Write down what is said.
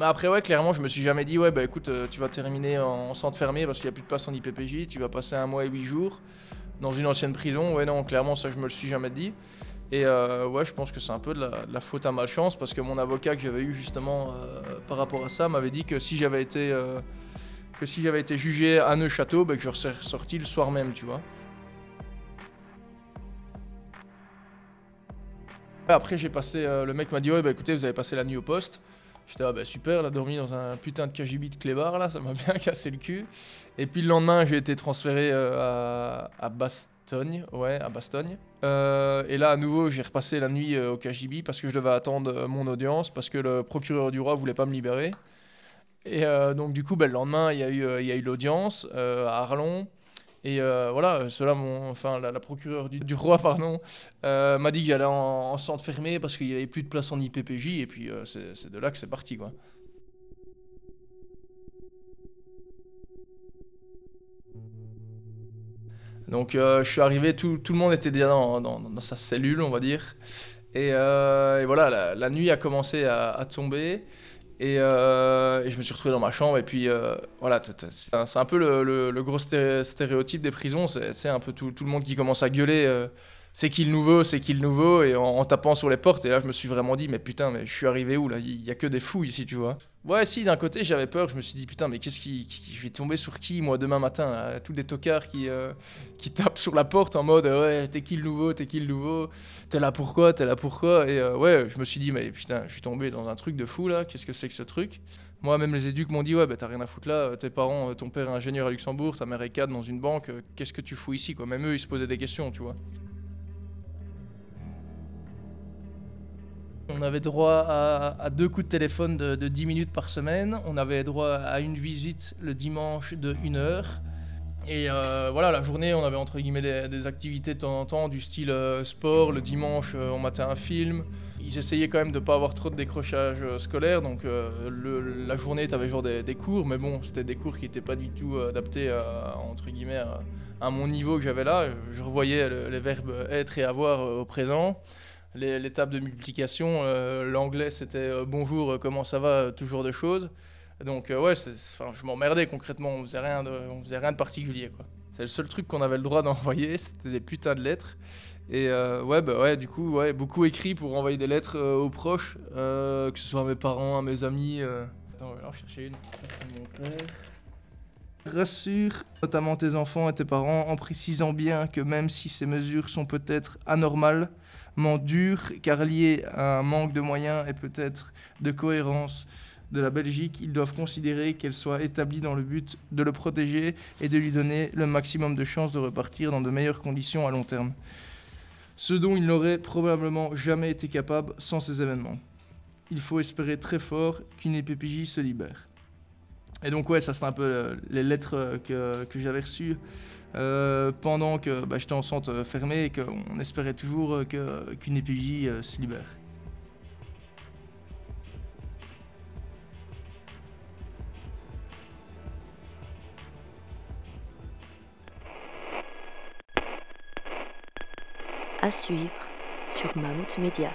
Mais après, ouais, clairement, je me suis jamais dit, ouais, bah écoute, euh, tu vas terminer en centre fermé parce qu'il n'y a plus de place en IPPJ, tu vas passer un mois et huit jours dans une ancienne prison. Ouais, non, clairement, ça, je me le suis jamais dit. Et euh, ouais, je pense que c'est un peu de la, faute à malchance parce que mon avocat que j'avais eu justement euh, par rapport à ça m'avait dit que si j'avais été, si été jugé à Neuchâteau, bah, que je serais sorti le soir même, tu vois. Après, j'ai passé. le mec m'a dit Ouais, bah écoutez, vous avez passé la nuit au poste. J'étais ah, bah super, a dormi dans un putain de KGB de clébard là, ça m'a bien cassé le cul. Et puis le lendemain, j'ai été transféré euh, à, Bastogne, ouais, à Bastogne. Euh, et là, à nouveau, j'ai repassé la nuit euh, au KGB parce que je devais attendre mon audience parce que le procureur du roi voulait pas me libérer. Et donc du coup, bah, le lendemain, il y a eu, il y a eu l'audience à Arlon. Et euh, voilà, cela, mon, enfin, la, procureure du, roi, pardon, euh, m'a dit que j'allais en, en centre fermé parce qu'il n'y avait plus de place en IPPJ. Et puis euh, c'est de là que c'est parti, quoi. Donc euh, je suis arrivé, tout, tout le monde était déjà dans, dans- sa cellule, on va dire. Et, euh, voilà, la, nuit a commencé à tomber. Et, euh, et je me suis retrouvé dans ma chambre. Et puis euh, voilà, c'est un, peu le, gros sté- stéréotype des prisons. C'est un peu tout, tout le monde qui commence à gueuler. euh, c'est qui le nouveau, c'est qui le nouveau, et en, tapant sur les portes. Et là, je me suis vraiment dit, mais putain, mais je suis arrivé où là? Il y a que des fous ici, tu vois. Ouais, si, d'un côté, j'avais peur. Je me suis dit, putain, mais qu'est-ce qui, qui- Je vais tomber sur qui, moi, demain matin là? Tous les tocards qui, euh, qui tapent sur la porte en mode, ouais, t'es qui le nouveau T'es qui le nouveau? T'es là pourquoi T'es là pourquoi Et euh, ouais, je me suis dit, mais putain, je suis tombé dans un truc de fou là. Qu'est-ce que c'est que ce truc? Moi, même les éduques m'ont dit, ouais, bah t'as rien à foutre là. Tes parents, euh, ton père est ingénieur à Luxembourg, ta mère est cadre dans une banque. euh, Qu'est-ce que tu fous ici, quoi? Même eux, ils se posaient des questions, tu vois. On avait droit à, deux coups de téléphone de, de 10 minutes par semaine. On avait droit à une visite le dimanche de 1 heure. Et euh, voilà, la journée, on avait entre guillemets des, activités de temps en temps, du style euh, sport. Le dimanche, euh, on matait un film. Ils essayaient quand même de pas avoir trop de décrochage scolaire. Donc la journée, tu avais genre des, cours. Mais bon, c'était des cours qui n'étaient pas du tout adaptés à, entre à, mon niveau que j'avais là. Je revoyais le- les verbes être et avoir au présent tables de multiplication, euh, l'anglais c'était euh, bonjour, euh, comment ça va, toujours de choses. Donc ouais, je m'emmerdais concrètement, on faisait rien de, on faisait rien de particulier. C'est le seul truc qu'on avait le droit d'envoyer, c'était des putains de lettres. Et ouais, bah ouais, du coup, ouais, beaucoup écrit pour envoyer des lettres aux proches, que ce soit à mes parents, à mes amis. Attends, on va en chercher une. Ça, c'est mon père. Rassure notamment tes enfants et tes parents en précisant bien que même si ces mesures sont peut-être anormales, dures car liées à un manque de moyens et peut-être de cohérence de la Belgique, ils doivent considérer qu'elles soient établies dans le but de le protéger et de lui donner le maximum de chances de repartir dans de meilleures conditions à long terme. Ce dont il n'aurait probablement jamais été capable sans ces événements. Il faut espérer très fort qu'une EPPJ se libère. Et donc ouais, ça c'est un peu euh, les lettres euh, que, que j'avais reçues euh, pendant que bah, j'étais en centre fermé et qu'on espérait toujours qu'une euh, se libère. À suivre sur Mammouth Media.